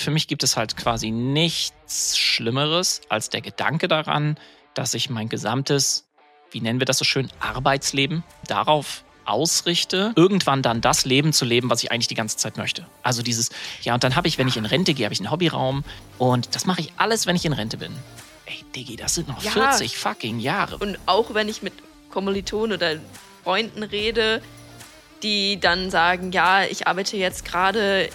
für mich gibt es halt quasi nichts Schlimmeres als der Gedanke daran, dass ich mein gesamtes, wie nennen wir das so schön, Arbeitsleben darauf ausrichte, irgendwann dann das Leben zu leben, was ich eigentlich die ganze Zeit möchte. Also dieses, ja, und dann habe ich, wenn ich in Rente gehe, habe ich einen Hobbyraum und das mache ich alles, wenn ich in Rente bin. Ey, Diggi, das sind noch Ja. 40 fucking Jahre. Und auch wenn ich mit Kommilitonen oder Freunden rede, die dann sagen, ja, ich arbeite jetzt gerade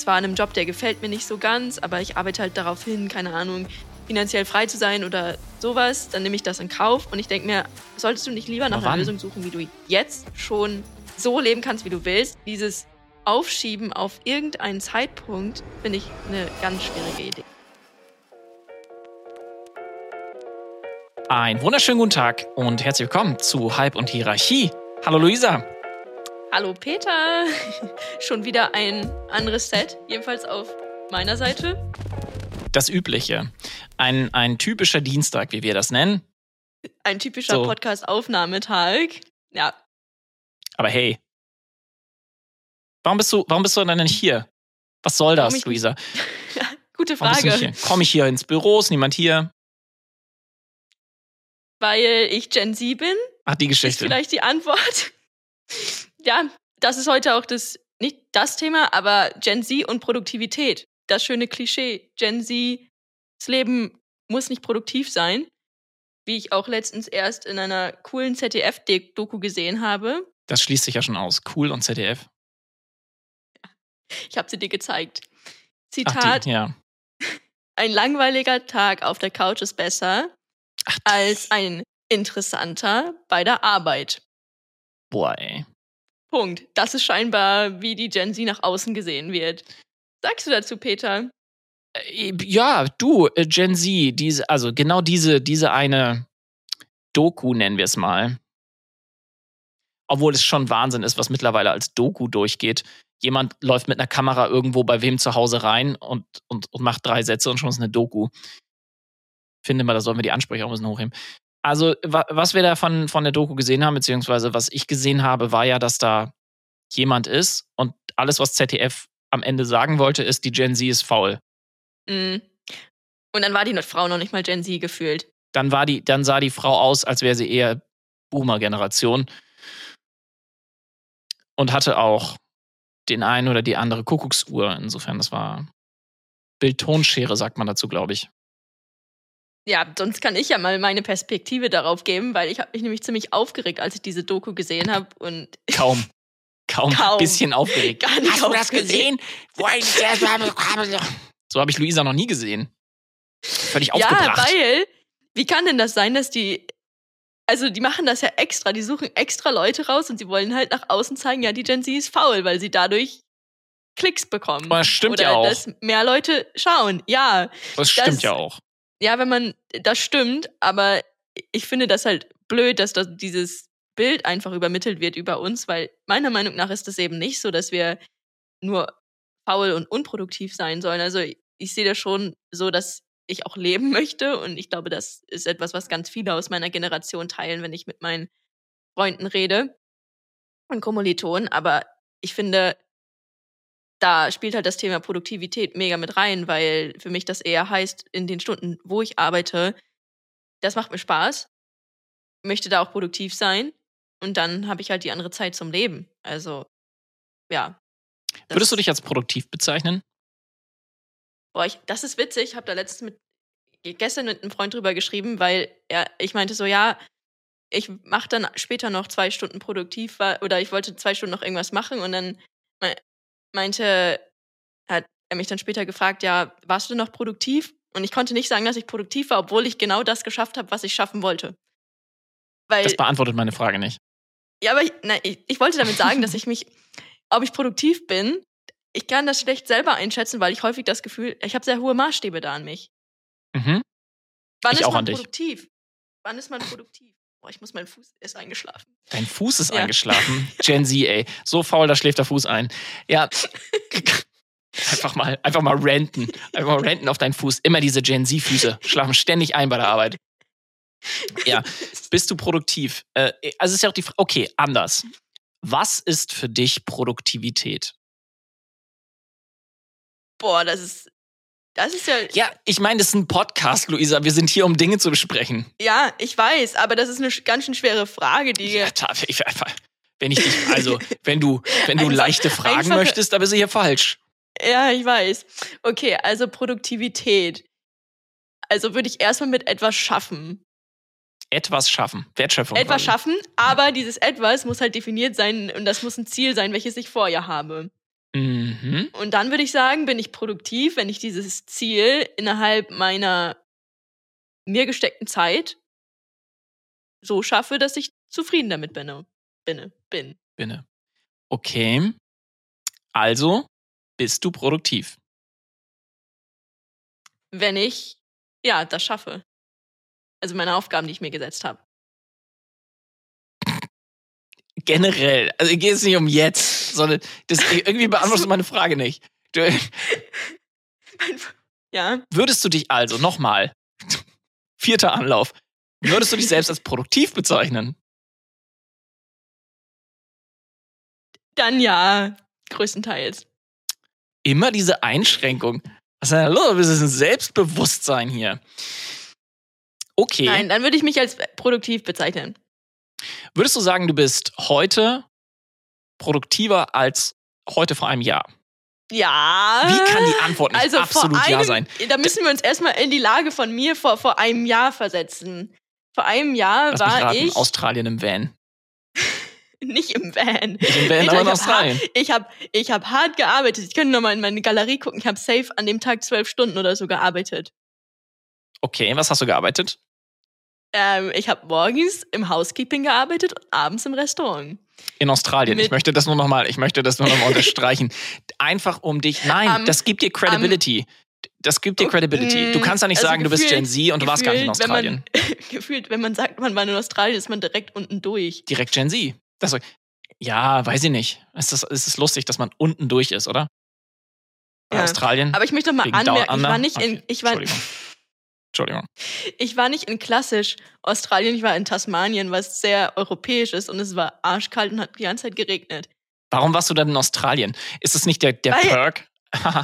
zwar an einem Job, der gefällt mir nicht so ganz, aber ich arbeite halt darauf hin, keine Ahnung, finanziell frei zu sein oder sowas, dann nehme ich das in Kauf und ich denke mir, solltest du nicht lieber nach einer? Lösung suchen, wie du jetzt schon so leben kannst, wie du willst. Dieses Aufschieben auf irgendeinen Zeitpunkt finde ich eine ganz schwierige Idee. Einen wunderschönen guten Tag und herzlich willkommen zu Hype und Hierarchie. Hallo Luisa. Hallo Peter, schon wieder ein anderes Set, jedenfalls auf meiner Seite. Das Übliche. Ein, ein typischer Dienstag, wie wir das nennen. Ein typischer So. Podcast-Aufnahmetag. Ja, Aber hey. Warum bist du, warum bist du denn nicht hier? Was soll das, ich- Luisa? gute Frage? Komme ich hier ins Büro? Ist niemand hier? weil ich Gen Z bin, Ach, die ist Geschichte. vielleicht die Antwort. ja, das ist heute auch das, nicht das Thema, aber Gen Z und Produktivität. Das schöne Klischee. Gen Z, das Leben muss nicht produktiv sein. Wie ich auch letztens erst in einer coolen ZDF-Doku gesehen habe. Das schließt sich ja schon aus. Cool und ZDF. Ich habe sie dir gezeigt. Zitat, die, ja. ein langweiliger Tag auf der Couch ist besser Ach, als ein interessanter bei der Arbeit. boah, ey. Punkt. Das ist scheinbar, wie die Gen Z nach außen gesehen wird. Sagst du dazu, Peter? Äh, Ja, du, äh, Gen Z, diese, also genau diese, diese eine Doku nennen wir es mal. Obwohl es schon Wahnsinn ist, was mittlerweile als Doku durchgeht. Jemand läuft mit einer Kamera irgendwo bei wem zu Hause rein und, und, und macht drei Sätze und schon ist eine Doku. Finde mal, da sollten wir die Ansprüche auch ein bisschen hochheben. Also, wa was wir da von, von der Doku gesehen haben, beziehungsweise was ich gesehen habe, war ja, dass da jemand ist und alles, was ZDF am Ende sagen wollte, ist, die Gen Z ist faul. Mm. Und dann war die Frau noch nicht mal Gen Z gefühlt. dann war die, dann sah die Frau aus, als wäre sie eher Boomer-Generation und hatte auch den einen oder die andere Kuckucksuhr. Insofern, das war Bildtonschere, sagt man dazu, glaube ich. Ja, sonst kann ich ja mal meine Perspektive darauf geben, weil ich habe mich nämlich ziemlich aufgeregt, als ich diese Doku gesehen habe und Kaum. Kaum. Kaum. Bisschen aufgeregt. Gar nicht Hast du das gesehen? So habe ich Luisa noch nie gesehen. Völlig ja, aufgebracht. weil wie kann denn das sein, dass die also die machen das ja extra, die suchen extra Leute raus und sie wollen halt nach außen zeigen, ja, die Gen Z ist faul, weil sie dadurch Klicks bekommen. Das stimmt Oder ja auch. dass mehr Leute schauen. Ja, das stimmt das- ja auch. Ja, wenn man, das stimmt, aber ich finde das halt blöd, dass das, dieses Bild einfach übermittelt wird über uns, weil meiner Meinung nach ist es eben nicht so, dass wir nur faul und unproduktiv sein sollen. Also ich sehe das schon so, dass ich auch leben möchte und ich glaube, das ist etwas, was ganz viele aus meiner Generation teilen, wenn ich mit meinen Freunden rede und Kommilitonen, aber ich finde, da spielt halt das Thema Produktivität mega mit rein, weil für mich das eher heißt, in den Stunden, wo ich arbeite, das macht mir Spaß, möchte da auch produktiv sein und dann habe ich halt die andere Zeit zum Leben. Also, ja. Würdest du dich als produktiv bezeichnen? Boah, ich, das ist witzig. Ich habe da letztens mit gestern mit einem Freund drüber geschrieben, weil er, ich meinte so, ja, ich mache dann später noch zwei Stunden produktiv oder ich wollte zwei Stunden noch irgendwas machen und dann meinte, hat er mich dann später gefragt, ja, warst du noch produktiv? Und ich konnte nicht sagen, dass ich produktiv war, obwohl ich genau das geschafft habe, was ich schaffen wollte. Weil Das beantwortet meine Frage nicht. ja, aber ich, nein, ich, ich wollte damit sagen, dass ich mich, ob ich produktiv bin, ich kann das schlecht selber einschätzen, weil ich häufig das Gefühl, ich habe sehr hohe Maßstäbe da an mich. Mhm. Wann Ich ist auch man an dich. produktiv? Wann ist man produktiv? Boah, ich muss meinen Fuß er ist eingeschlafen. Dein Fuß ist Ja. eingeschlafen. Gen Z, ey. So faul, da schläft der Fuß ein. Ja. Einfach mal, einfach mal renten. Einfach mal renten auf deinen Fuß. Immer diese Gen Z-Füße. Schlafen ständig ein bei der Arbeit. Ja. Bist du produktiv? Äh, also ist ja auch die Frage, okay, anders. Was ist für dich Produktivität? Boah, das ist Das ist ja. Ja, ich meine, das ist ein Podcast, Luisa. Wir sind hier, um Dinge zu besprechen. Ja, ich weiß, aber das ist eine ganz schön schwere Frage, die. Ja, ich- wenn ich dich, also, wenn du, wenn du Einfach- leichte Fragen möchtest, da bist du hier falsch. Ja, ich weiß. Okay, also Produktivität. Also würde ich erstmal mit etwas schaffen. Etwas schaffen. Wertschöpfung. Etwas quasi. schaffen, aber dieses etwas muss halt definiert sein und das muss ein Ziel sein, welches ich vorher habe. Mhm. Und dann würde ich sagen, bin ich produktiv, wenn ich dieses Ziel innerhalb meiner mir gesteckten Zeit so schaffe, dass ich zufrieden damit bin. Bin. bin. Binne. Okay. Also bist du produktiv. Wenn ich, ja, das schaffe. Also meine Aufgaben, die ich mir gesetzt habe. Generell. Also geht es nicht um jetzt, sondern das, irgendwie beantwortest du meine Frage nicht. Du, Ja, würdest du dich also nochmal, vierter Anlauf, würdest du dich selbst als produktiv bezeichnen? dann ja, größtenteils. Immer diese Einschränkung. Was ist denn da los? Das ist ein Selbstbewusstsein hier. Okay. Nein, dann würde ich mich als produktiv bezeichnen. Würdest du sagen, du bist heute produktiver als heute vor einem Jahr? Ja. Wie kann die Antwort nicht also absolut einem, ja sein? Da müssen wir uns erstmal in die Lage von mir vor, vor einem Jahr versetzen. Vor einem Jahr Lass war raten, ich Australien im Van. nicht im Van. Nicht im Van, Ich- aber in Australien. Ich habe ich hab hart gearbeitet. Ich könnte nochmal in meine Galerie gucken. Ich habe safe an dem Tag zwölf Stunden oder so gearbeitet. Okay, was hast du gearbeitet? Ähm, ich habe morgens im Housekeeping gearbeitet und abends im Restaurant. In Australien. Ich möchte das nur nochmal, ich möchte das nur nochmal unterstreichen. Einfach um dich. Nein, Am- das gibt dir Credibility. das gibt dir Oh, Credibility. Du mm, kannst ja nicht also sagen, du bist gefühlt- Gen Z und du warst gar nicht in gefühlt, wenn Australien. Man, gefühlt, wenn man sagt, man war in Australien, ist man direkt unten durch. Direkt Gen Z. Das, ja, weiß ich nicht. Es ist, es ist lustig, dass man unten durch ist, oder? Ja. Australien. Aber ich möchte mal anmerken, ich war nicht in, Okay, ich war, Entschuldigung. Ich war nicht in klassisch Australien, ich war in Tasmanien, was sehr europäisch ist und es war arschkalt und hat die ganze Zeit geregnet. Warum warst du dann in Australien? Ist es nicht der, der Weil- Perk?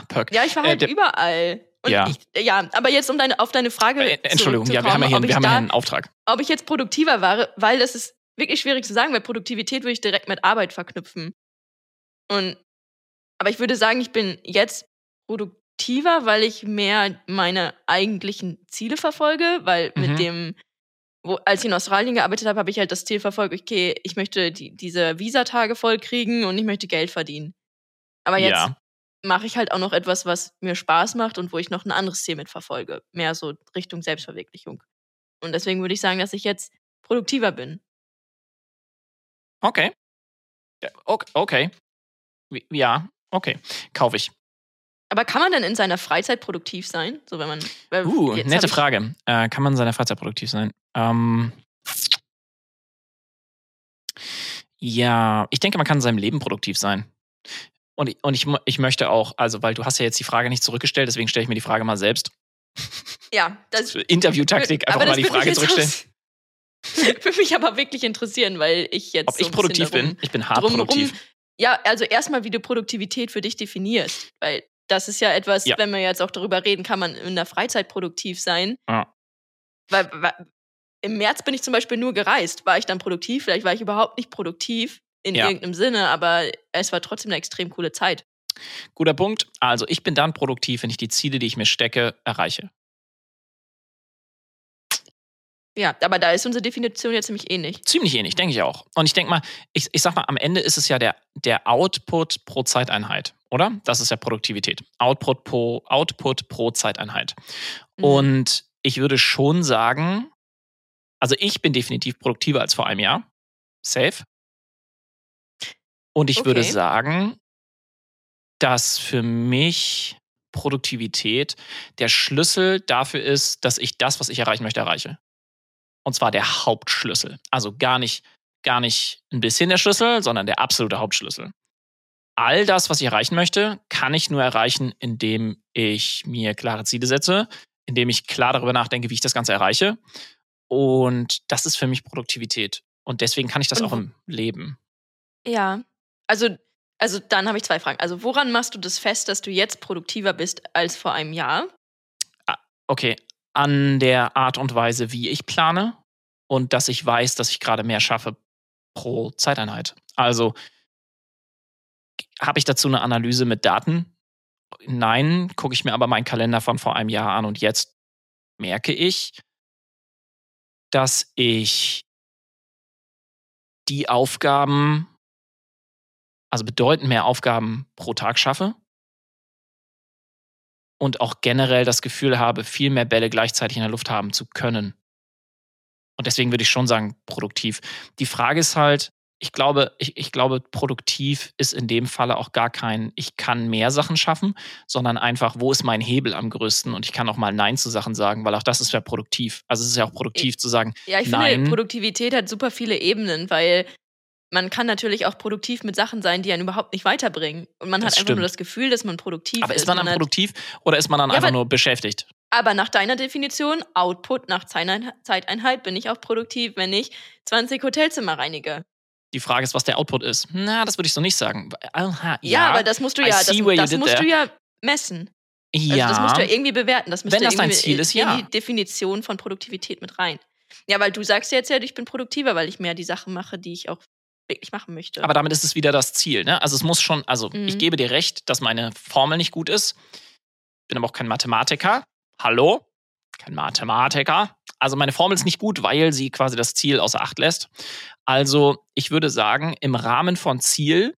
Perk. Ja, ich war Äh, halt der- überall. Und Ja. Ich, ja, aber jetzt um deine, auf deine Frage Äh, Entschuldigung, ja, wir haben ja hier, wir haben da, hier einen Auftrag. ob ich jetzt produktiver war, weil das ist wirklich schwierig zu sagen, weil Produktivität würde ich direkt mit Arbeit verknüpfen. Und aber ich würde sagen, ich bin jetzt produktiver, weil ich mehr meine eigentlichen Ziele verfolge, weil Mhm. mit dem wo, als ich in Australien gearbeitet habe, habe ich halt das Ziel verfolgt, okay, ich möchte die, diese Visatage voll kriegen und ich möchte Geld verdienen. Aber jetzt Ja. mache ich halt auch noch etwas, was mir Spaß macht und wo ich noch ein anderes Ziel mit verfolge. Mehr so Richtung Selbstverwirklichung. Und deswegen würde ich sagen, dass ich jetzt produktiver bin. Okay. Okay. Ja, okay. Kaufe ich. Aber kann man denn in seiner Freizeit produktiv sein? So wenn man. Uh, nette Frage. Äh, kann man in seiner Freizeit produktiv sein? Ähm, ja, ich denke, man kann in seinem Leben produktiv sein. Und, ich- und ich, ich möchte auch, also, weil du hast ja jetzt die Frage nicht zurückgestellt, deswegen stelle ich mir die Frage mal selbst. Ja, das. Interviewtaktik, einfach aber mal die Frage zurückstellen. Würde mich aber wirklich interessieren, weil ich jetzt. Ob so ich produktiv darum- bin? Ich bin hart produktiv. Ja, also erstmal, wie du Produktivität für dich definierst. Weil das ist ja etwas, Ja. wenn wir jetzt auch darüber reden, kann man in der Freizeit produktiv sein. Ja. Weil, weil im März bin ich zum Beispiel nur gereist. War ich dann produktiv? Vielleicht war ich überhaupt nicht produktiv in Ja. irgendeinem Sinne, aber es war trotzdem eine extrem coole Zeit. Guter Punkt. Also, ich bin dann produktiv, wenn ich die Ziele, die ich mir stecke, erreiche. Ja, aber da ist unsere Definition jetzt ziemlich ähnlich. Ziemlich ähnlich, denke ich auch. Und ich denke mal, ich, ich sag mal, am Ende ist es ja der, der Output pro Zeiteinheit, oder? Das ist ja Produktivität. Output pro, Output pro Zeiteinheit. Mhm. Und ich würde schon sagen, also ich bin definitiv produktiver als vor einem Jahr. Safe. Und ich würde Okay. sagen, dass für mich Produktivität der Schlüssel dafür ist, dass ich das, was ich erreichen möchte, erreiche. Und zwar der Hauptschlüssel. Also gar nicht, gar nicht ein bisschen der Schlüssel, sondern der absolute Hauptschlüssel. All das, was ich erreichen möchte, kann ich nur erreichen, indem ich mir klare Ziele setze, indem ich klar darüber nachdenke, wie ich das Ganze erreiche. Und das ist für mich Produktivität. Und deswegen kann ich das Und auch im Leben. Ja. Also, Also dann habe ich zwei Fragen. Also woran machst du das fest, dass du jetzt produktiver bist als vor einem Jahr? Okay, an der Art und Weise, wie ich plane und dass ich weiß, dass ich gerade mehr schaffe pro Zeiteinheit. Also habe ich dazu eine Analyse mit Daten? Nein, gucke ich mir aber meinen Kalender von vor einem Jahr an und jetzt merke ich, dass ich die Aufgaben, also bedeutend mehr Aufgaben pro Tag schaffe und auch generell das Gefühl habe, viel mehr Bälle gleichzeitig in der Luft haben zu können. Und deswegen würde ich schon sagen, produktiv. Die Frage ist halt, ich glaube, ich, ich glaube, produktiv ist in dem Falle auch gar kein, ich kann mehr Sachen schaffen, sondern einfach, wo ist mein Hebel am größten? Und ich kann auch mal Nein zu Sachen sagen, weil auch das ist ja produktiv. Also es ist ja auch produktiv ich, zu sagen. Ja, ich Nein. finde, Produktivität hat super viele Ebenen, weil man kann natürlich auch produktiv mit Sachen sein, die einen überhaupt nicht weiterbringen. Und man Das hat einfach stimmt. nur das Gefühl, dass man produktiv Aber ist. ist man dann produktiv oder ist man dann Ja, einfach nur beschäftigt? Aber nach deiner Definition, Output nach Zeiteinheit, bin ich auch produktiv, wenn ich 20 Hotelzimmer reinige. Die Frage ist, was der Output ist. Na, das würde ich so nicht sagen. Aha, Ja, aber das musst du ja, das, das musst du ja messen. Also ja. das musst du ja irgendwie bewerten. Das Wenn das dein Ziel in, ist, ja. die Definition von Produktivität mit rein. Ja, weil du sagst jetzt ja, ich bin produktiver, weil ich mehr die Sachen mache, die ich auch wirklich machen möchte. Aber damit ist es wieder das Ziel. Ne? Also es muss schon, also Mhm. ich gebe dir recht, dass meine Formel nicht gut ist. Bin aber auch kein Mathematiker. Hallo? Kein Mathematiker. Also meine Formel ist nicht gut, weil sie quasi das Ziel außer Acht lässt. Also ich würde sagen, im Rahmen von Ziel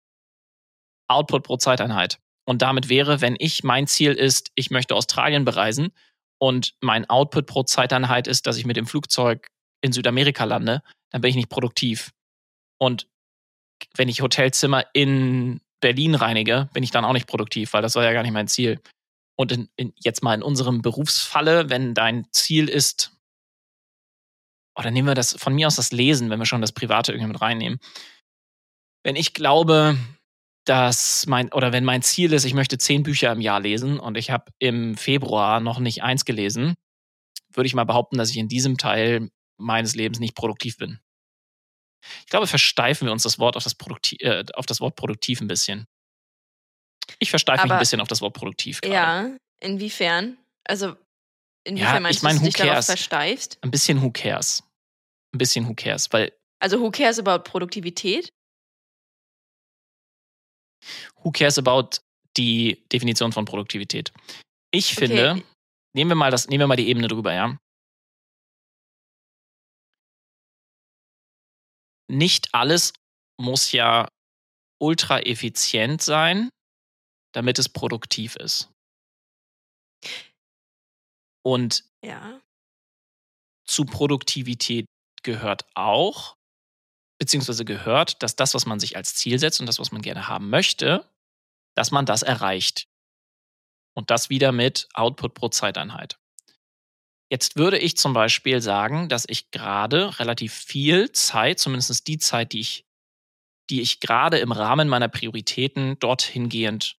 Output pro Zeiteinheit. Und damit wäre, wenn ich, mein Ziel ist, ich möchte Australien bereisen und mein Output pro Zeiteinheit ist, dass ich mit dem Flugzeug in Südamerika lande, dann bin ich nicht produktiv. Und wenn ich Hotelzimmer in Berlin reinige, bin ich dann auch nicht produktiv, weil das war ja gar nicht mein Ziel. Und in, in, jetzt mal in unserem Berufsfalle, wenn dein Ziel ist, oder nehmen wir das von mir aus das Lesen, wenn wir schon das Private irgendwie mit reinnehmen. Wenn ich glaube, dass mein, oder wenn mein Ziel ist, ich möchte zehn Bücher im Jahr lesen und ich habe im Februar noch nicht eins gelesen, würde ich mal behaupten, dass ich in diesem Teil meines Lebens nicht produktiv bin. Ich glaube, versteifen wir uns das Wort auf das, Produkti äh, auf das Wort produktiv ein bisschen. Ich versteife mich ein bisschen auf das Wort produktiv gerade. ja, inwiefern? Also, inwiefern Ja, meinst ich mein, du, dass du dich darauf versteifst? Ein bisschen who cares. Ein bisschen who cares, weil Also, who cares about Produktivität? who cares about die Definition von Produktivität? Ich Okay. finde, nehmen wir mal das, nehmen wir mal die Ebene drüber, ja. Nicht alles muss ja ultra effizient sein, damit es produktiv ist. Und Ja. zu Produktivität gehört auch, beziehungsweise gehört, dass das, was man sich als Ziel setzt und das, was man gerne haben möchte, dass man das erreicht. Und das wieder mit Output pro Zeiteinheit. Jetzt würde ich zum Beispiel sagen, dass ich gerade relativ viel Zeit, zumindest die Zeit, die ich, die ich gerade im Rahmen meiner Prioritäten dorthin gehend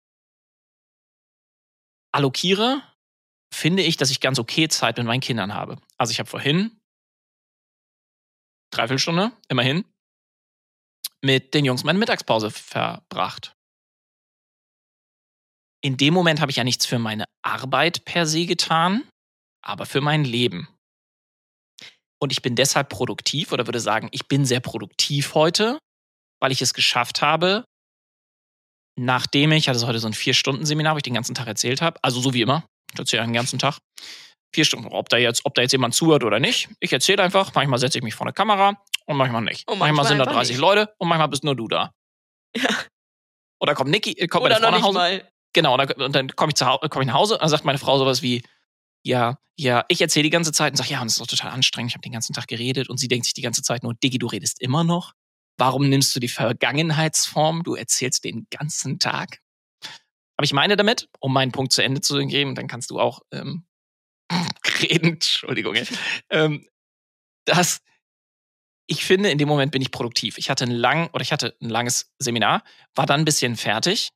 allokiere, finde ich, dass ich ganz okay Zeit mit meinen Kindern habe. Also ich habe vorhin dreiviertel Stunde, immerhin, mit den Jungs meine Mittagspause verbracht. In dem Moment habe ich ja nichts für meine Arbeit per se getan, aber für mein Leben. Und ich bin deshalb produktiv oder würde sagen, ich bin sehr produktiv heute, weil ich es geschafft habe, nachdem ich, hatte heute so ein Vier-Stunden-Seminar, wo ich den ganzen Tag erzählt habe, also so wie immer, ich erzähle den ganzen Tag, vier Stunden, ob da jetzt, ob da jetzt jemand zuhört oder nicht. Ich erzähle einfach, manchmal setze ich mich vor eine Kamera und manchmal nicht. Und manchmal, manchmal sind da einfach 30 nicht. Leute und manchmal bist nur du da. Ja. Oder kommt Niki, äh, kommt Oder meine Frau noch nach Hause. mal. Genau, und dann, dann komme ich, zu komm ich nach Hause und dann sagt meine Frau sowas wie, ja, ja, ich erzähle die ganze Zeit und sage, ja, und es ist doch total anstrengend, ich habe den ganzen Tag geredet und sie denkt sich die ganze Zeit nur, Diggi, du redest immer noch. Warum nimmst du die Vergangenheitsform? Du erzählst den ganzen Tag. Aber ich meine damit, um meinen Punkt zu Ende zu geben, dann kannst du auch ähm, reden, Entschuldigung, ähm, dass ich finde, in dem Moment bin ich produktiv. Ich hatte ein lang oder ich hatte ein langes Seminar, war dann ein bisschen fertig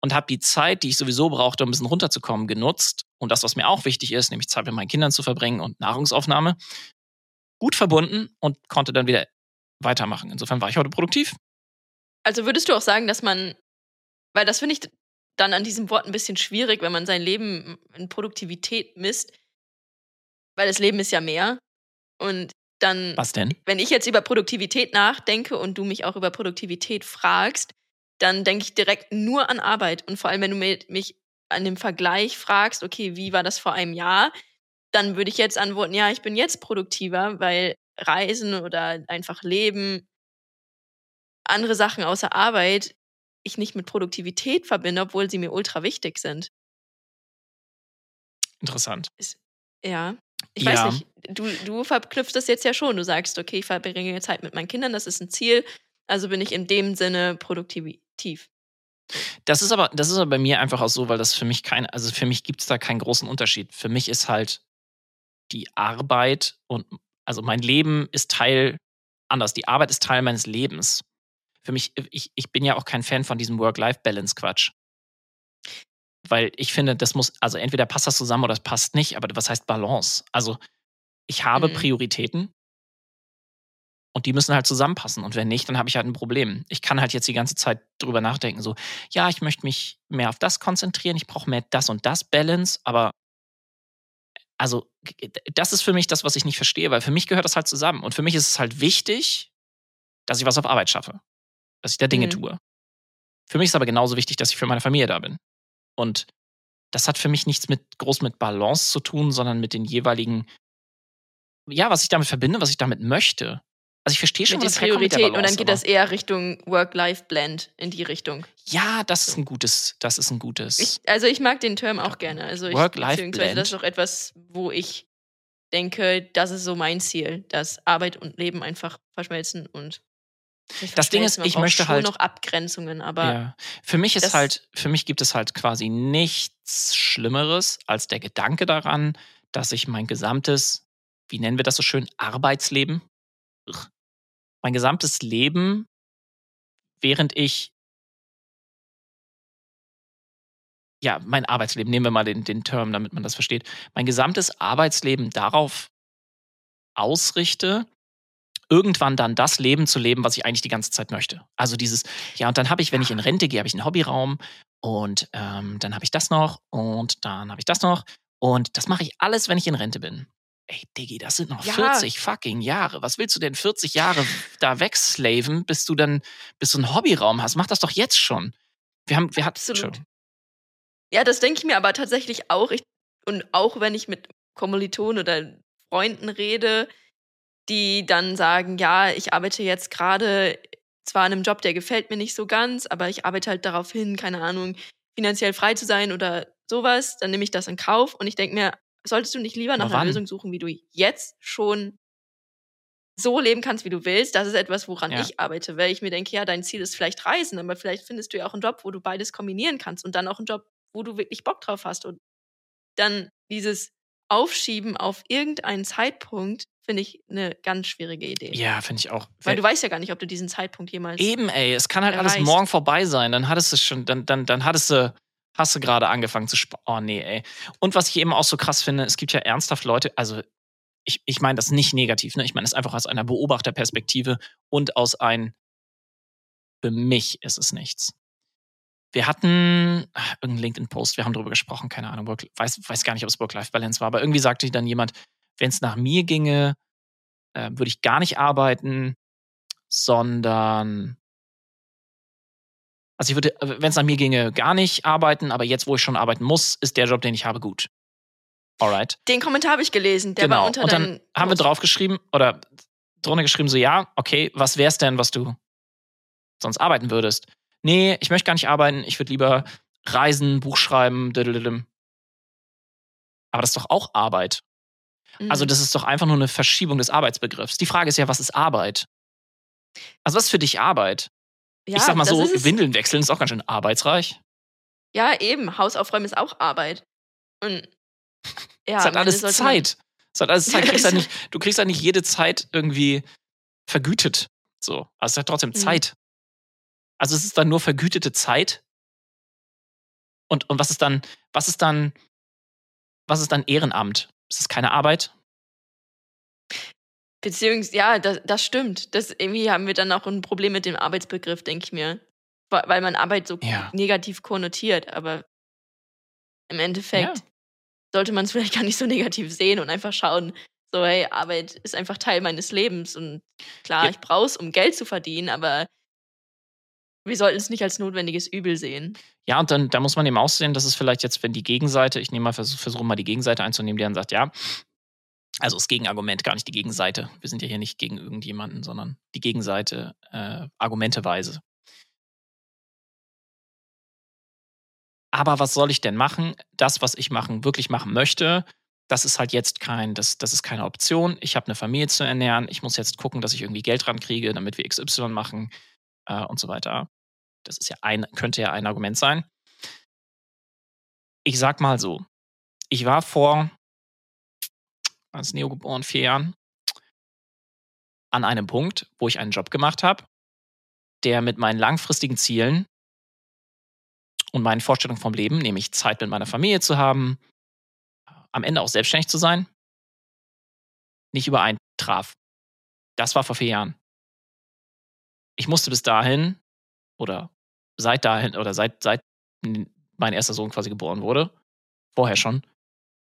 und habe die Zeit, die ich sowieso brauchte, um ein bisschen runterzukommen, genutzt. Und das, was mir auch wichtig ist, nämlich Zeit mit meinen Kindern zu verbringen und Nahrungsaufnahme, gut verbunden und konnte dann wieder weitermachen. Insofern war ich heute produktiv. Also würdest du auch sagen, dass man weil das finde ich dann an diesem Wort ein bisschen schwierig, wenn man sein Leben in Produktivität misst, weil das Leben ist ja mehr. Und dann, Was denn? wenn ich jetzt über Produktivität nachdenke und du mich auch über Produktivität fragst, dann denke ich direkt nur an Arbeit. Und vor allem, wenn du mich an dem Vergleich fragst, okay, wie war das vor einem Jahr, dann würde ich jetzt antworten, ja, ich bin jetzt produktiver, weil Reisen oder einfach Leben, andere Sachen außer Arbeit ich nicht mit Produktivität verbinde, obwohl sie mir ultra wichtig sind. Interessant. Ist, ja. Ich Ja. weiß nicht, du, du verknüpfst das jetzt ja schon. Du sagst, okay, ich verbringe Zeit mit meinen Kindern, das ist ein Ziel. Also bin ich in dem Sinne produktiv. Das ist aber, das ist aber bei mir einfach auch so, weil das für mich kein, also für mich gibt es da keinen großen Unterschied. Für mich ist halt die Arbeit und also mein Leben ist Teil anders. Die Arbeit ist Teil meines Lebens. Für mich, ich, ich bin ja auch kein Fan von diesem Work-Life-Balance-Quatsch. Weil ich finde, das muss, also entweder passt das zusammen oder es passt nicht, aber was heißt Balance? Also ich habe Mhm. Prioritäten und die müssen halt zusammenpassen. Und wenn nicht, dann habe ich halt ein Problem. Ich kann halt jetzt die ganze Zeit drüber nachdenken, so, ja, ich möchte mich mehr auf das konzentrieren, ich brauche mehr das und das Balance, aber also das ist für mich das, was ich nicht verstehe, weil für mich gehört das halt zusammen. Und für mich ist es halt wichtig, dass ich was auf Arbeit schaffe, dass ich da Dinge Mhm. tue. Für mich ist aber genauso wichtig, dass ich für meine Familie da bin. Und das hat für mich nichts mit groß mit Balance zu tun, sondern mit den jeweiligen, ja, was ich damit verbinde, was ich damit möchte. Also ich verstehe schon, Mit wo den Prioritäten. Und dann geht aber- das eher Richtung Work-Life-Blend in die Richtung. Ja, das ist ein gutes, das ist ein gutes. Ich, also ich mag den Term auch gerne. Also Work-Life-Blend. beziehungsweise das ist auch etwas, wo ich denke, das ist so mein Ziel, dass Arbeit und Leben einfach verschmelzen und Das Ding ist, ich möchte halt- noch Abgrenzungen, aber ja. Für mich ist halt, für mich gibt es halt quasi nichts Schlimmeres als der Gedanke daran, dass ich mein gesamtes, wie nennen wir das so schön, Arbeitsleben. Mein gesamtes Leben, während ich ja, mein Arbeitsleben, nehmen wir mal den, den Term, damit man das versteht, mein gesamtes Arbeitsleben darauf ausrichte, irgendwann dann das Leben zu leben, was ich eigentlich die ganze Zeit möchte. Also dieses, ja, und dann habe ich, wenn ich in Rente gehe, habe ich einen Hobbyraum und ähm, dann habe ich das noch und dann habe ich das noch und das mache ich alles, wenn ich in Rente bin. Ey, Diggi, das sind noch Ja. 40 fucking Jahre. Was willst du denn 40 Jahre da wegslaven, bis du dann, bis du einen Hobbyraum hast? Mach das doch jetzt schon. Wir haben, wir hatten. Entschuldigung. Ja, das denke ich mir aber tatsächlich auch. Ich, und auch wenn ich mit Kommilitonen oder Freunden rede, die dann sagen, ja, ich arbeite jetzt gerade zwar an einem Job, der gefällt mir nicht so ganz, aber ich arbeite halt darauf hin, keine Ahnung, finanziell frei zu sein oder sowas, dann nehme ich das in Kauf und ich denke mir, solltest du nicht lieber nach einer? Lösung suchen, wie du jetzt schon so leben kannst, wie du willst. Das ist etwas, woran Ja. ich arbeite, weil ich mir denke, ja, dein Ziel ist vielleicht Reisen, aber vielleicht findest du ja auch einen Job, wo du beides kombinieren kannst und dann auch einen Job, wo du wirklich Bock drauf hast. Und dann dieses Aufschieben auf irgendeinen Zeitpunkt finde ich eine ganz schwierige Idee. Ja, finde ich auch. Weil du weißt ja gar nicht, ob du diesen Zeitpunkt jemals. Eben, ey, es kann halt alles erreichst. morgen vorbei sein. Dann hattest du schon, dann, dann, dann hattest du, hast du gerade angefangen zu sparen. Oh nee, ey. Und was ich eben auch so krass finde, es gibt ja ernsthaft Leute, also ich, ich meine das nicht negativ, ne? Ich meine das einfach aus einer Beobachterperspektive und aus ein, für mich ist es nichts. Wir hatten ach, irgendeinen LinkedIn-Post, wir haben darüber gesprochen, keine Ahnung, Work, weiß, weiß gar nicht, ob es Work-Life-Balance war, aber irgendwie sagte dann jemand, wenn es nach mir ginge, äh, würde ich gar nicht arbeiten, sondern also ich würde, wenn es nach mir ginge, gar nicht arbeiten, aber jetzt, wo ich schon arbeiten muss, ist der Job, den ich habe, gut. Alright. Den Kommentar habe ich gelesen, der genau. war unter Und dann haben wir draufgeschrieben oder drunter geschrieben, so ja, okay, was wär's denn, was du sonst arbeiten würdest? Nee, ich möchte gar nicht arbeiten, ich würde lieber reisen, Buch schreiben, diddledim. Aber das ist doch auch Arbeit. Mhm. Also das ist doch einfach nur eine Verschiebung des Arbeitsbegriffs. Die Frage ist ja, was ist Arbeit? Also was ist für dich Arbeit? Ja, ich sag mal so. Windeln wechseln ist auch ganz schön arbeitsreich. Ja, eben. Hausaufräumen ist auch Arbeit. Und ja, es hat alles Zeit. Es hat alles Zeit. Du kriegst, ja nicht, du kriegst ja nicht jede Zeit irgendwie vergütet. So. Also es hat trotzdem Mhm. Zeit. Also es ist dann nur vergütete Zeit. Und, und was ist dann, was ist dann, was ist dann Ehrenamt? Ist das keine Arbeit? Beziehungsweise, ja, das, das stimmt. Das, irgendwie haben wir dann auch ein Problem mit dem Arbeitsbegriff, denke ich mir. weil man Arbeit so Ja. negativ konnotiert. Aber im Endeffekt Ja. sollte man es vielleicht gar nicht so negativ sehen und einfach schauen, so, hey, Arbeit ist einfach Teil meines Lebens und klar, Ja. ich brauche es, um Geld zu verdienen, aber wir sollten es nicht als notwendiges Übel sehen. Ja, und dann da muss man eben auch sehen, dass es vielleicht jetzt, wenn die Gegenseite, ich nehme mal, versuche versuch mal die Gegenseite einzunehmen, die dann sagt, ja, also das Gegenargument, gar nicht die Gegenseite. Wir sind ja hier nicht gegen irgendjemanden, sondern die Gegenseite äh, argumenteweise. Aber was soll ich denn machen? Das, was ich machen, wirklich machen möchte, das ist halt jetzt kein, das, das ist keine Option. Ich habe eine Familie zu ernähren. Ich muss jetzt gucken, dass ich irgendwie Geld rankriege, damit wir XY machen äh, und so weiter. Das ist ja ein, könnte ja ein Argument sein. Ich sag mal so, ich war vor als Neo geboren, vier Jahren, an einem Punkt, wo ich einen Job gemacht habe, der mit meinen langfristigen Zielen und meinen Vorstellungen vom Leben, nämlich Zeit mit meiner Familie zu haben, am Ende auch selbstständig zu sein, nicht übereintraf. Das war vor vier Jahren. Ich musste bis dahin oder seit dahin oder seit, seit mein erster Sohn quasi geboren wurde, vorher schon,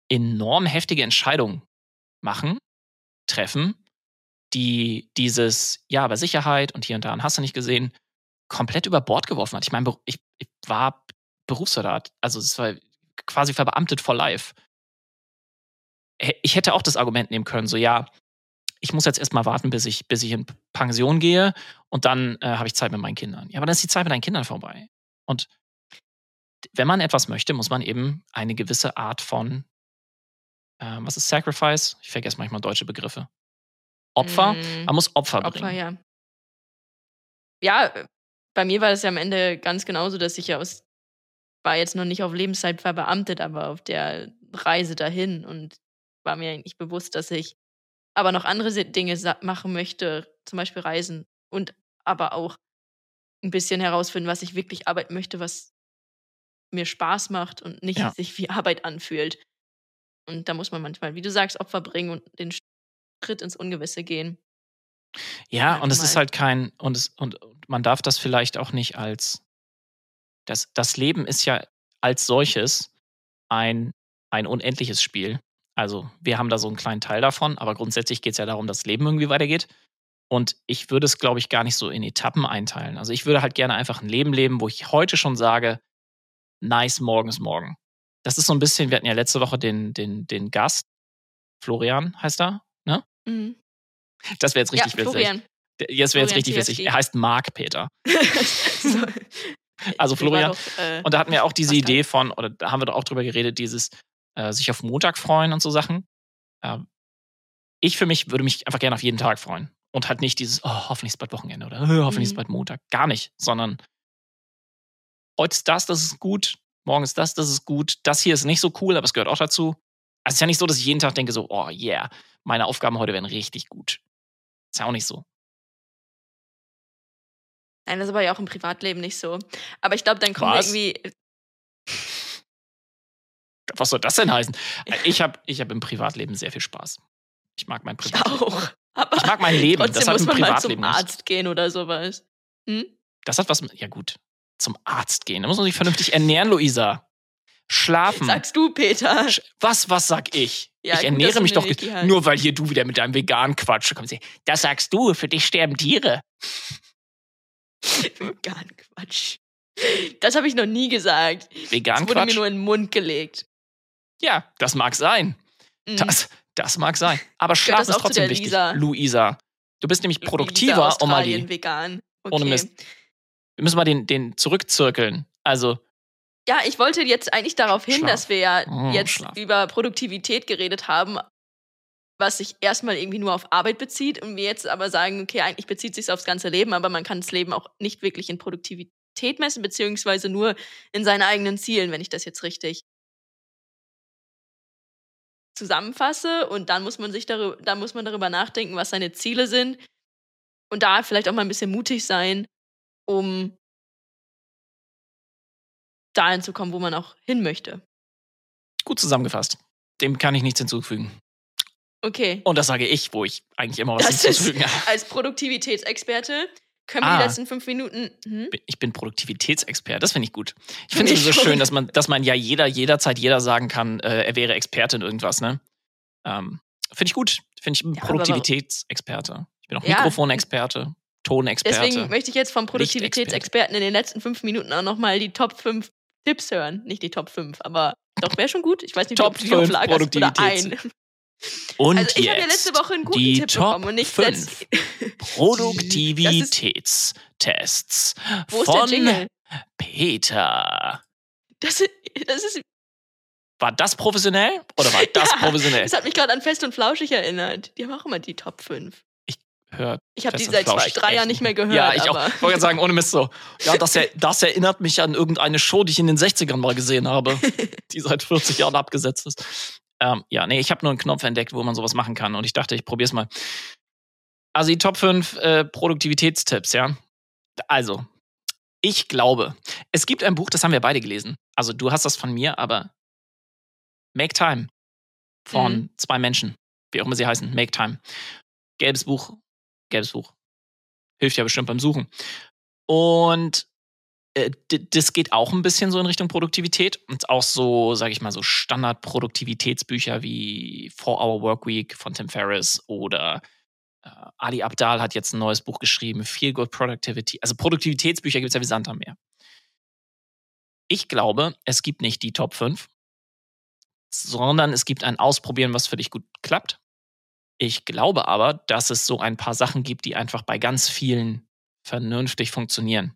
enorm heftige Entscheidungen machen, treffen, die dieses, ja, aber Sicherheit und hier und da und hast du nicht gesehen, komplett über Bord geworfen hat. Ich meine, ich, ich war Berufssoldat, also es war quasi verbeamtet for life. Ich hätte auch das Argument nehmen können, so ja, ich muss jetzt erstmal warten, bis ich, bis ich in Pension gehe und dann äh, habe ich Zeit mit meinen Kindern. Ja, aber dann ist die Zeit mit deinen Kindern vorbei. Und wenn man etwas möchte, muss man eben eine gewisse Art von, ähm, was ist Sacrifice? Ich vergesse manchmal deutsche Begriffe. Opfer? Mm, Man muss Opfer, Opfer, bringen. ja. Ja, äh, bei mir war das ja am Ende ganz genauso, dass ich ja aus, war jetzt noch nicht auf Lebenszeit verbeamtet, aber auf der Reise dahin und war mir eigentlich bewusst, dass ich aber noch andere Dinge machen möchte, zum Beispiel Reisen und aber auch ein bisschen herausfinden, was ich wirklich arbeiten möchte, was mir Spaß macht und nicht Ja. sich wie Arbeit anfühlt. Und da muss man manchmal, wie du sagst, Opfer bringen und den Schritt ins Ungewisse gehen. Ja, Einfach und es ist halt kein, und, es, und man darf das vielleicht auch nicht als, das, das Leben ist ja als solches ein, ein unendliches Spiel. Also wir haben da so einen kleinen Teil davon, aber grundsätzlich geht es ja darum, dass das Leben irgendwie weitergeht. Und ich würde es, glaube ich, gar nicht so in Etappen einteilen. Also ich würde halt gerne einfach ein Leben leben, wo ich heute schon sage, nice, morgen ist morgen. Das ist so ein bisschen, wir hatten ja letzte Woche den, den, den Gast, Florian heißt er, ne? Mhm. Das wäre jetzt richtig ja, witzig. Florian. Jetzt wäre jetzt richtig witzig. Er heißt Mark Peter. so. Also Florian. Doch, äh, Und da hatten wir auch diese Idee von, oder da haben wir doch auch drüber geredet, dieses äh, sich auf Montag freuen und so Sachen. Ähm, ich für mich würde mich einfach gerne auf jeden Tag freuen. Und halt nicht dieses, oh, hoffentlich ist bald Wochenende oder äh, hoffentlich ist Mhm. bald Montag. Gar nicht, sondern heute ist das, das ist gut, morgen ist das, das ist gut. Das hier ist nicht so cool, aber es gehört auch dazu. Also es ist ja nicht so, dass ich jeden Tag denke so, oh yeah, meine Aufgaben heute werden richtig gut. Ist ja auch nicht so. Nein, das ist aber ja auch im Privatleben nicht so. Aber ich glaube, dann wir irgendwie. Was soll das denn heißen? Ich habe ich hab im Privatleben sehr viel Spaß. Ich mag mein Ich Privatleben. auch. Aber Ich mag mein Leben. trotzdem Das hat muss man mal Privatleben zum nicht. Arzt gehen oder sowas. Hm? Das hat was mit. Ja, gut. Zum Arzt gehen. Da muss man sich vernünftig ernähren, Luisa. Schlafen. Sagst du, Peter? Was, was sag ich? Ja, ich ernähre mich doch nur, weil hier du wieder mit deinem veganen Quatsch kommst. Das sagst du, für dich sterben Tiere. Vegan Quatsch. Das habe ich noch nie gesagt. Vegan Das wurde mir Quatsch? nur in den Mund gelegt. Ja, das mag sein. Mhm. Das, das mag sein. Aber das ist trotzdem wichtig. Lisa? Luisa. Du bist nämlich produktiver, um mal die. Australien, vegan. Okay. Ohne Mist. Wir müssen mal den, den zurückzirkeln. Also, Ja, ich wollte jetzt eigentlich darauf hin, Schlaf. dass wir ja Oh, jetzt Schlaf. über Produktivität geredet haben, was sich erstmal irgendwie nur auf Arbeit bezieht und wir jetzt aber sagen, okay, eigentlich bezieht sich aufs ganze Leben, aber man kann das Leben auch nicht wirklich in Produktivität messen, beziehungsweise nur in seinen eigenen Zielen, wenn ich das jetzt richtig zusammenfasse. Und dann muss man sich darüber, dann muss man darüber nachdenken, was seine Ziele sind. Und da vielleicht auch mal ein bisschen mutig sein, um dahin zu kommen, wo man auch hin möchte. gut zusammengefasst. Dem kann ich nichts hinzufügen. Okay. Und das sage ich, wo ich eigentlich immer was Das hinzufügen habe. Als Produktivitätsexperte Können wir Ah. die letzten fünf Minuten. Hm? Ich bin Produktivitätsexperte. Das finde ich gut. Ich finde es schon. schön, dass man, dass man ja jeder, jederzeit jeder sagen kann, äh, er wäre Experte in irgendwas, ne? Ähm, finde ich gut. Finde ich Ja, Produktivitätsexperte. Ich bin auch Ja. Mikrofonexperte, Tonexperte. Deswegen möchte ich jetzt vom Produktivitätsexperten in den letzten fünf Minuten auch nochmal die Top 5 Tipps hören. Nicht die Top 5, aber doch wäre schon gut. Ich weiß nicht, Top ob du die auf fünf Lager hast oder ein. Und Also ich habe ja letzte Woche einen guten die Tipp Top bekommen und nicht 5 letzt- Produktivitätstests Wo ist der von? Peter. Das, ist- das ist War das professionell oder war das Ja, professionell? Das hat mich gerade an Fest und Flauschig erinnert. Die haben auch immer die Top 5. Hört Ich habe die seit zwei, drei Jahren nicht mehr gehört. Ja, ich auch. aber Ich wollte gerade sagen, ohne Mist so. Ja, das, er, das erinnert mich an irgendeine Show, die ich in den 60ern mal gesehen habe, die seit 40 Jahren abgesetzt ist. Ähm, ja, nee, ich habe nur einen Knopf entdeckt, wo man sowas machen kann und ich dachte, ich probiere es mal. Also die Top 5 äh, Produktivitätstipps, ja. Also, ich glaube, es gibt ein Buch, das haben wir beide gelesen. Also du hast das von mir, aber Make Time von Mhm. zwei Menschen, wie auch immer sie heißen, Make Time. Gelbes Buch, gelbes Buch. Hilft ja bestimmt beim Suchen. Und äh, das geht auch ein bisschen so in Richtung Produktivität und auch so, sage ich mal, so Standard-Produktivitätsbücher wie Four Hour Workweek von Tim Ferriss oder äh, Ali Abdal hat jetzt ein neues Buch geschrieben, Feel Good Productivity. Also Produktivitätsbücher gibt es ja wie Sand am Meer. Ich glaube, es gibt nicht die Top 5, sondern es gibt ein Ausprobieren, was für dich gut klappt. Ich glaube aber, dass es so ein paar Sachen gibt, die einfach bei ganz vielen vernünftig funktionieren.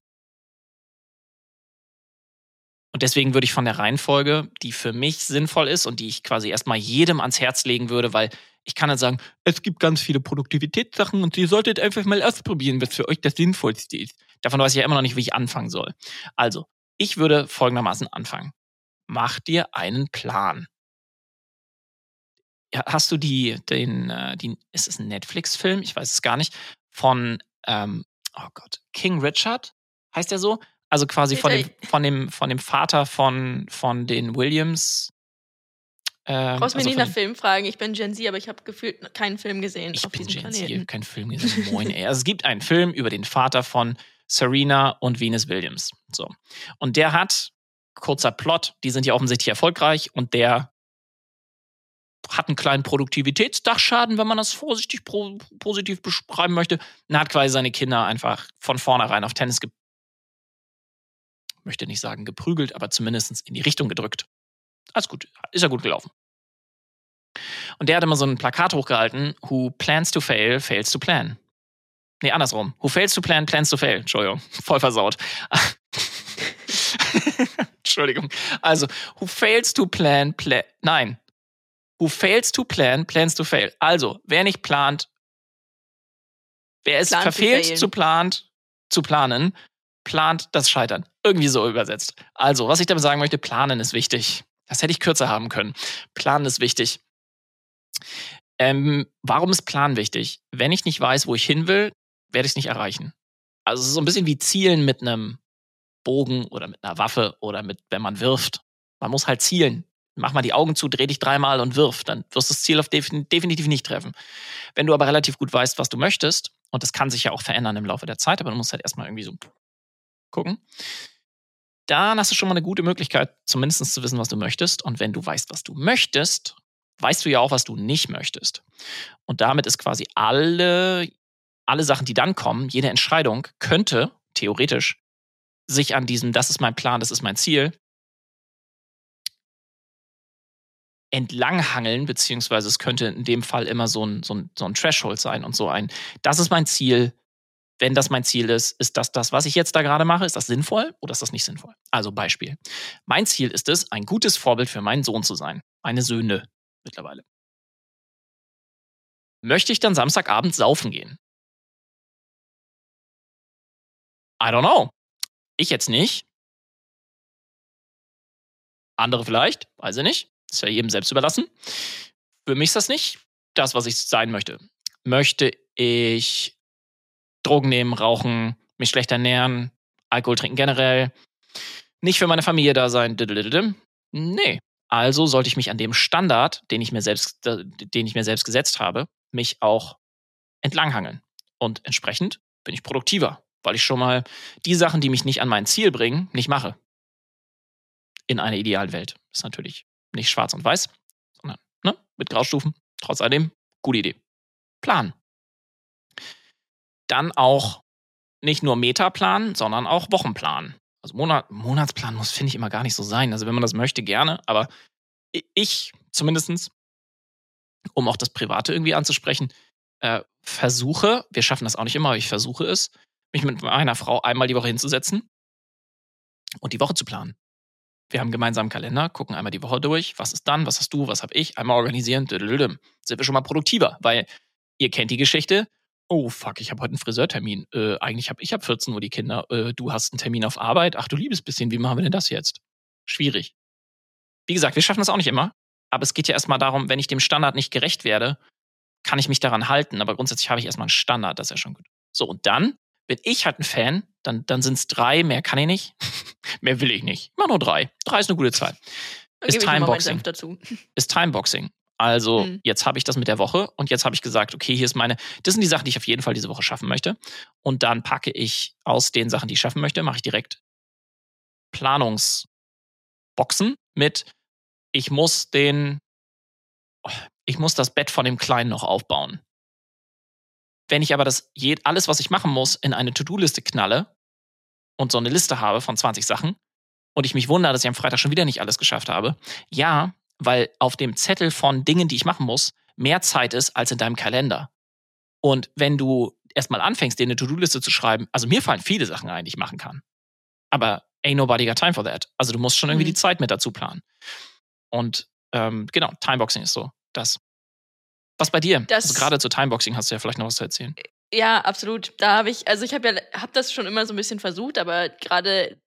Und deswegen würde ich von der Reihenfolge, die für mich sinnvoll ist und die ich quasi erstmal jedem ans Herz legen würde, weil ich kann dann sagen, es gibt ganz viele Produktivitätssachen und ihr solltet einfach mal ausprobieren, was für euch das Sinnvollste ist. Davon weiß ich ja immer noch nicht, wie ich anfangen soll. Also, ich würde folgendermaßen anfangen. Mach dir einen Plan. Ja, hast du die, den, äh, die, ist es ein Netflix-Film? Ich weiß es gar nicht. Von, ähm, oh Gott, King Richard? Heißt der so? Also quasi von dem, von dem, von dem Vater von, von den Williams. Ähm, brauchst mir also nicht von nach Film fragen. Ich bin Gen Z, aber ich habe gefühlt keinen Film gesehen Ich auf bin Gen Z, Planeten. kein Film gesehen. Moin, ey. Also es gibt einen Film über den Vater von Serena und Venus Williams. So. Und der hat, kurzer Plot, die sind ja offensichtlich erfolgreich und der hat einen kleinen Produktivitätsdachschaden, wenn man das vorsichtig pro, positiv beschreiben möchte. Und hat quasi seine Kinder einfach von vornherein auf Tennis ge möchte nicht sagen geprügelt, aber zumindest in die Richtung gedrückt. Alles gut, ist ja gut gelaufen. Und der hat immer so ein Plakat hochgehalten, who plans to fail, fails to plan. Nee, andersrum. Who fails to plan, plans to fail. Entschuldigung, voll versaut. Entschuldigung. Also, who fails to plan, pla nein. Who fails to plan, plans to fail. Also, wer nicht plant, wer es Plant verfehlt failen. zu plant, zu planen, plant das Scheitern. Irgendwie so übersetzt. Also, was ich damit sagen möchte, planen ist wichtig. Das hätte ich kürzer haben können. Planen ist wichtig. Ähm, warum ist Plan wichtig? Wenn ich nicht weiß, wo ich hin will, werde ich es nicht erreichen. Also es ist so ein bisschen wie Zielen mit einem Bogen oder mit einer Waffe oder mit, wenn man wirft. Man muss halt zielen. Mach mal die Augen zu, dreh dich dreimal und wirf. Dann wirst du das Ziel auf defin definitiv nicht treffen. Wenn du aber relativ gut weißt, was du möchtest, und das kann sich ja auch verändern im Laufe der Zeit, aber du musst halt erstmal irgendwie so gucken, dann hast du schon mal eine gute Möglichkeit, zumindest zu wissen, was du möchtest. Und wenn du weißt, was du möchtest, weißt du ja auch, was du nicht möchtest. Und damit ist quasi alle, alle Sachen, die dann kommen, jede Entscheidung könnte theoretisch sich an diesem, das ist mein Plan, das ist mein Ziel, entlanghangeln, beziehungsweise es könnte in dem Fall immer so ein, so ein, so ein Threshold sein und so ein, das ist mein Ziel. Wenn das mein Ziel ist, ist das das, was ich jetzt da gerade mache, ist das sinnvoll oder ist das nicht sinnvoll? Also Beispiel. Mein Ziel ist es, ein gutes Vorbild für meinen Sohn zu sein. Meine Söhne mittlerweile. Möchte ich dann Samstagabend saufen gehen? I don't know. Ich jetzt nicht. Andere vielleicht, weiß ich nicht. Ist ja jedem selbst überlassen. Für mich ist das nicht das, was ich sein möchte. Möchte ich Drogen nehmen, rauchen, mich schlecht ernähren, Alkohol trinken generell, nicht für meine Familie da sein? Nee. Also sollte ich mich an dem Standard, den ich mir selbst, den ich mir selbst gesetzt habe, mich auch entlanghangeln. Und entsprechend bin ich produktiver. weil ich schon mal die Sachen, die mich nicht an mein Ziel bringen, nicht mache. In einer idealen Welt. Ist natürlich nicht schwarz und weiß, sondern ne, mit Graustufen. Trotz alledem, gute Idee. Plan. Dann auch nicht nur Metaplan, sondern auch Wochenplan. Also Monat, Monatsplan muss, finde ich, immer gar nicht so sein. Also wenn man das möchte, gerne. Aber ich zumindestens, um auch das Private irgendwie anzusprechen, äh, versuche, wir schaffen das auch nicht immer, aber ich versuche es, mich mit meiner Frau einmal die Woche hinzusetzen und die Woche zu planen. Wir haben gemeinsam einen Kalender, gucken einmal die Woche durch. Was ist dann? Was hast du? Was habe ich? Einmal organisieren. Sind wir schon mal produktiver, weil ihr kennt die Geschichte. Oh fuck, ich habe heute einen Friseurtermin. Äh, eigentlich habe ich ab 14 Uhr die Kinder. Äh, du hast einen Termin auf Arbeit. Ach du liebes bisschen, wie machen wir denn das jetzt? Schwierig. Wie gesagt, wir schaffen das auch nicht immer. Aber es geht ja erstmal darum, wenn ich dem Standard nicht gerecht werde, kann ich mich daran halten. Aber grundsätzlich habe ich erstmal einen Standard, das ist ja schon gut. So, und dann bin ich halt ein Fan, dann, dann sind es drei, mehr kann ich nicht. mehr will ich nicht. Mach nur drei. Drei ist eine gute Zahl. Ist Timeboxing. Ist Timeboxing. Also mhm. jetzt habe ich das mit der Woche und jetzt habe ich gesagt, okay, hier ist meine, das sind die Sachen, die ich auf jeden Fall diese Woche schaffen möchte. Und dann packe ich aus den Sachen, die ich schaffen möchte, mache ich direkt Planungsboxen mit, ich muss den, ich muss das Bett von dem Kleinen noch aufbauen. Wenn ich aber das alles, was ich machen muss, in eine To-Do-Liste knalle und so eine Liste habe von 20 Sachen und ich mich wundere, dass ich am Freitag schon wieder nicht alles geschafft habe, ja, weil auf dem Zettel von Dingen, die ich machen muss, mehr Zeit ist als in deinem Kalender. Und wenn du erstmal anfängst, dir eine To-Do-Liste zu schreiben, also mir fallen viele Sachen ein, die ich machen kann. Aber ain't nobody got time for that. Also du musst schon irgendwie mhm. die Zeit mit dazu planen. Und ähm, genau, Timeboxing ist so das. Was bei dir? Das, also gerade zu Timeboxing hast du ja vielleicht noch was zu erzählen. Ja, absolut. Da habe ich, also ich habe ja, habe das schon immer so ein bisschen versucht, aber gerade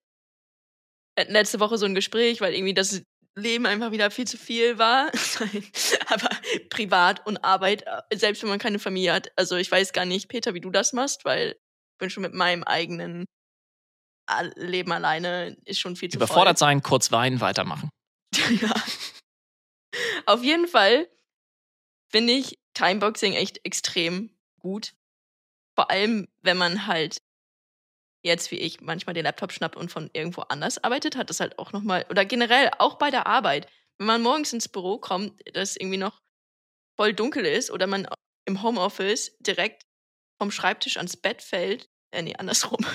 letzte Woche so ein Gespräch, weil irgendwie das Leben einfach wieder viel zu viel war. aber privat und Arbeit, äh, selbst wenn man keine Familie hat. Also ich weiß gar nicht, Peter, wie du das machst, weil ich bin schon mit meinem eigenen Leben alleine ist schon viel zu Überfordert voll. sein, kurz weinen, weitermachen. ja. Auf jeden Fall finde ich Timeboxing echt extrem gut. Vor allem, wenn man halt jetzt wie ich manchmal den Laptop schnappt und von irgendwo anders arbeitet, hat das halt auch nochmal, oder generell auch bei der Arbeit, wenn man morgens ins Büro kommt, das irgendwie noch voll dunkel ist oder man im Homeoffice direkt vom Schreibtisch ans Bett fällt, äh, nee, andersrum.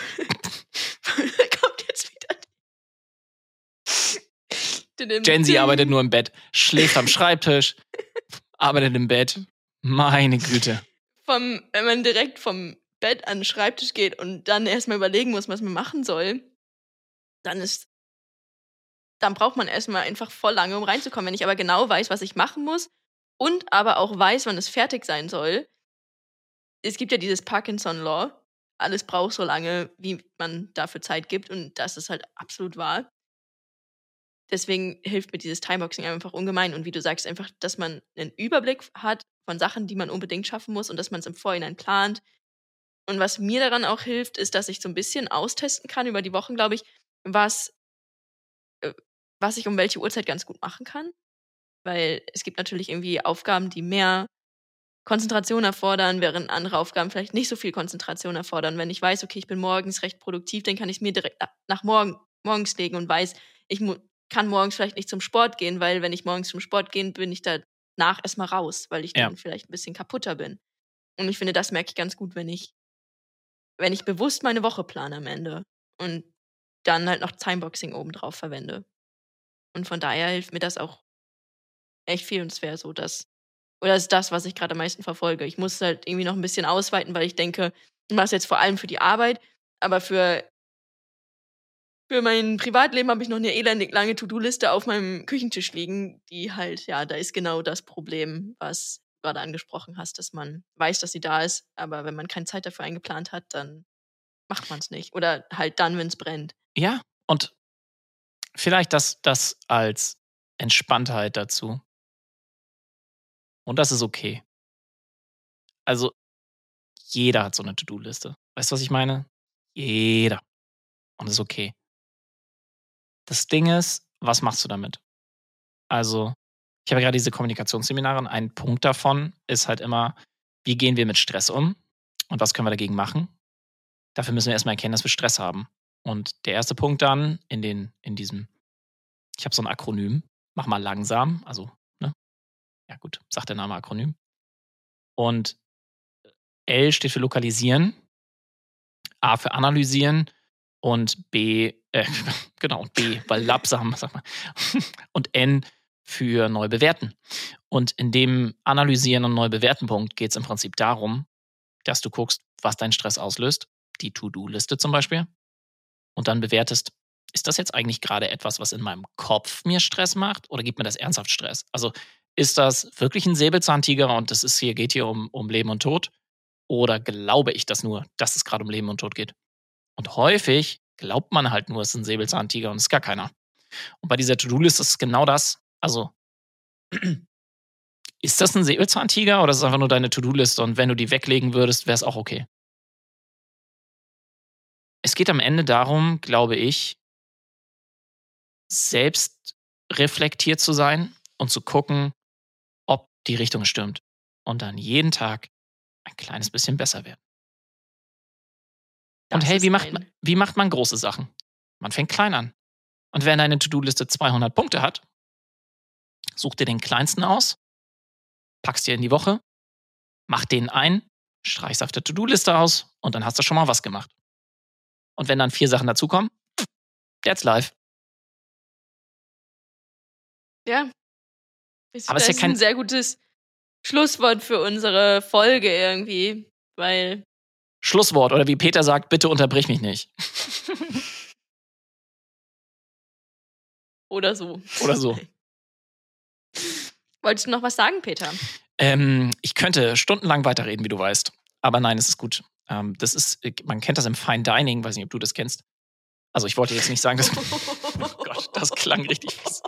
kommt jetzt wieder. Gen Z arbeitet nur im Bett, schläft am Schreibtisch, arbeitet im Bett. Meine Güte. Vom, wenn man direkt vom Bett an den Schreibtisch geht und dann erstmal überlegen muss, was man machen soll, dann ist, dann braucht man erstmal einfach voll lange, um reinzukommen. Wenn ich aber genau weiß, was ich machen muss und aber auch weiß, wann es fertig sein soll, es gibt ja dieses Parkinson-Law, alles braucht so lange, wie man dafür Zeit gibt und das ist halt absolut wahr. Deswegen hilft mir dieses Timeboxing einfach ungemein und wie du sagst, einfach, dass man einen Überblick hat von Sachen, die man unbedingt schaffen muss und dass man es im Vorhinein plant, und was mir daran auch hilft, ist, dass ich so ein bisschen austesten kann über die Wochen, glaube ich, was, äh, was ich um welche Uhrzeit ganz gut machen kann. Weil es gibt natürlich irgendwie Aufgaben, die mehr Konzentration erfordern, während andere Aufgaben vielleicht nicht so viel Konzentration erfordern. Wenn ich weiß, okay, ich bin morgens recht produktiv, dann kann ich es mir direkt nach morgen, morgens legen und weiß, ich kann morgens vielleicht nicht zum Sport gehen, weil wenn ich morgens zum Sport gehe, bin ich danach erstmal raus, weil ich ja. dann vielleicht ein bisschen kaputter bin. Und ich finde, das merke ich ganz gut, wenn ich wenn ich bewusst meine Woche plane am Ende und dann halt noch Timeboxing obendrauf verwende. Und von daher hilft mir das auch echt viel und es wäre so, dass, oder ist das, was ich gerade am meisten verfolge. Ich muss halt irgendwie noch ein bisschen ausweiten, weil ich denke, ich mache es jetzt vor allem für die Arbeit, aber für, für mein Privatleben habe ich noch eine elendig lange To-Do-Liste auf meinem Küchentisch liegen, die halt, ja, da ist genau das Problem, was gerade angesprochen hast, dass man weiß, dass sie da ist, aber wenn man keine Zeit dafür eingeplant hat, dann macht man es nicht. Oder halt dann, wenn es brennt. Ja, und vielleicht das, das als Entspanntheit dazu. Und das ist okay. Also, jeder hat so eine To-Do-Liste. Weißt du, was ich meine? Jeder. Und das ist okay. Das Ding ist, was machst du damit? Also, ich habe gerade diese Kommunikationsseminare und ein Punkt davon ist halt immer, wie gehen wir mit Stress um und was können wir dagegen machen? Dafür müssen wir erstmal erkennen, dass wir Stress haben. Und der erste Punkt dann in, den, in diesem, ich habe so ein Akronym, mach mal langsam, also, ne? Ja, gut, sagt der Name Akronym. Und L steht für lokalisieren, A für analysieren und B, äh, genau, B, weil lapsam, sag mal, und N für neu bewerten. Und in dem Analysieren und neu bewerten Punkt geht es im Prinzip darum, dass du guckst, was dein Stress auslöst, die To-Do-Liste zum Beispiel, und dann bewertest, ist das jetzt eigentlich gerade etwas, was in meinem Kopf mir Stress macht oder gibt mir das ernsthaft Stress? Also ist das wirklich ein Säbelzahntiger und das ist hier, geht hier um, um Leben und Tod? Oder glaube ich das nur, dass es gerade um Leben und Tod geht? Und häufig glaubt man halt nur, es ist ein Säbelzahntiger und es ist gar keiner. Und bei dieser To-Do-Liste ist es genau das. Also, ist das ein Säbelzahntiger oder ist es einfach nur deine To-Do-Liste und wenn du die weglegen würdest, wäre es auch okay? Es geht am Ende darum, glaube ich, selbst reflektiert zu sein und zu gucken, ob die Richtung stimmt. Und dann jeden Tag ein kleines bisschen besser werden. Und hey, wie macht, man, wie macht man große Sachen? Man fängt klein an. Und wenn deine To-Do-Liste 200 Punkte hat, such dir den kleinsten aus, packst dir in die Woche, mach den ein, streichst auf der To-Do-Liste aus und dann hast du schon mal was gemacht. Und wenn dann vier Sachen dazukommen, that's life. Ja. Ist, Aber das ist ja kein ein sehr gutes Schlusswort für unsere Folge irgendwie, weil. Schlusswort oder wie Peter sagt, bitte unterbrich mich nicht. oder so. Oder so. Wolltest du noch was sagen, Peter? Ähm, ich könnte stundenlang weiterreden, wie du weißt. Aber nein, es ist gut. Ähm, das ist, äh, man kennt das im Fine Dining, weiß nicht, ob du das kennst. Also ich wollte jetzt nicht sagen, dass. oh Gott, das klang richtig fies.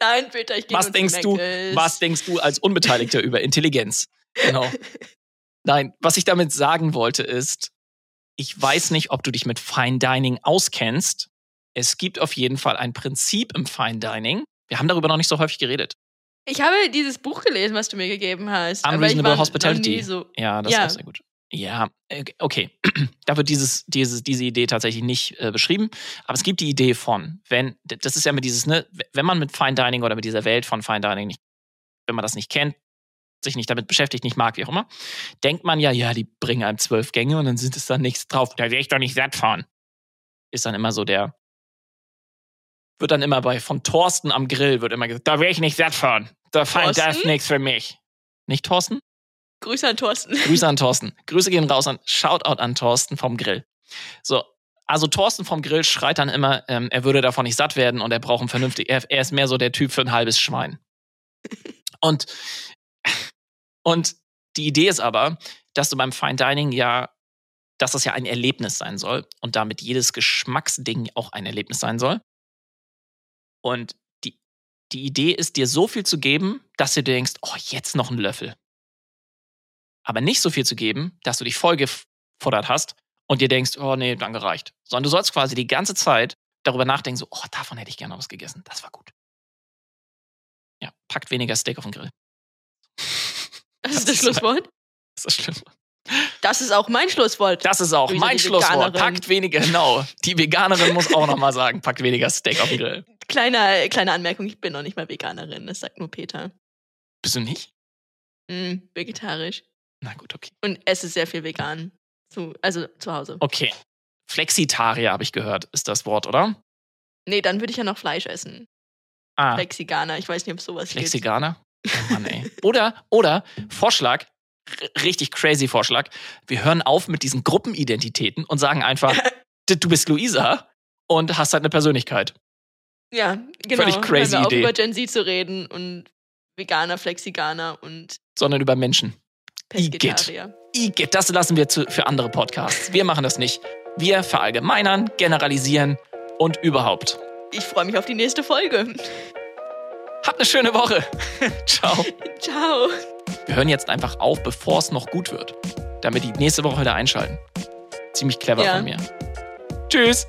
Nein, Peter, ich gehe was denkst du, Was denkst du als Unbeteiligter über Intelligenz? Genau. Nein, was ich damit sagen wollte ist, ich weiß nicht, ob du dich mit Fine Dining auskennst. Es gibt auf jeden Fall ein Prinzip im Fine Dining. Wir haben darüber noch nicht so häufig geredet. Ich habe dieses Buch gelesen, was du mir gegeben hast. Unreasonable Hospitality. So ja, das ja. ist auch sehr gut. Ja, äh, okay. da wird dieses, dieses, diese Idee tatsächlich nicht äh, beschrieben. Aber es gibt die Idee von, wenn, das ist ja mit dieses, ne, wenn man mit Fine Dining oder mit dieser Welt von Fine Dining nicht, wenn man das nicht kennt, sich nicht damit beschäftigt, nicht mag, wie auch immer, denkt man ja, ja, die bringen einem zwölf Gänge und dann sind es dann nichts drauf. Da wäre ich doch nicht satt fahren. Ist dann immer so der, wird dann immer bei von Thorsten am Grill wird immer gesagt, da wäre ich nicht satt fahren. Da fein, das nichts für mich. Nicht Thorsten? Grüße an Thorsten. Grüße an Thorsten. Grüße gehen raus an Shoutout an Thorsten vom Grill. So, also Thorsten vom Grill schreit dann immer, ähm, er würde davon nicht satt werden und er braucht ein vernünftig, er, er ist mehr so der Typ für ein halbes Schwein. Und, und die Idee ist aber, dass du beim Fine Dining ja, dass das ja ein Erlebnis sein soll und damit jedes Geschmacksding auch ein Erlebnis sein soll. Und die, die Idee ist, dir so viel zu geben, dass du dir denkst, oh, jetzt noch ein Löffel aber nicht so viel zu geben, dass du dich voll gefordert hast und dir denkst, oh nee, danke reicht. Sondern du sollst quasi die ganze Zeit darüber nachdenken, so, oh, davon hätte ich gerne was gegessen. Das war gut. Ja, packt weniger Steak auf den Grill. Das, ist das Schlusswort? Das ist das Schlusswort. Das ist auch mein Schlusswort. Das ist auch mein Schlusswort. Packt weniger, genau. Die Veganerin muss auch nochmal sagen, packt weniger Steak auf den Grill. Kleine, kleine Anmerkung, ich bin noch nicht mal Veganerin, das sagt nur Peter. Bist du nicht? Mm, vegetarisch. Na gut, okay. Und esse sehr viel vegan. Zu, also zu Hause. Okay. Flexitarier habe ich gehört, ist das Wort, oder? Nee, dann würde ich ja noch Fleisch essen. Ah. Flexiganer, ich weiß nicht, ob es sowas Flexiganer? gibt. Oh Mann, ey. Oder, oder, Vorschlag, richtig crazy Vorschlag. Wir hören auf mit diesen Gruppenidentitäten und sagen einfach, du bist Luisa und hast halt eine Persönlichkeit. Ja, genau. Völlig crazy wir Idee. Über Gen Z zu reden und Veganer, Flexiganer und. Sondern über Menschen. Igitt. Igitt, das lassen wir zu, für andere Podcasts. Wir machen das nicht. Wir verallgemeinern, generalisieren und überhaupt. Ich freue mich auf die nächste Folge. Habt eine schöne Woche. Ciao. Ciao. Wir hören jetzt einfach auf, bevor es noch gut wird, damit die nächste Woche wieder einschalten. Ziemlich clever ja. von mir. Tschüss.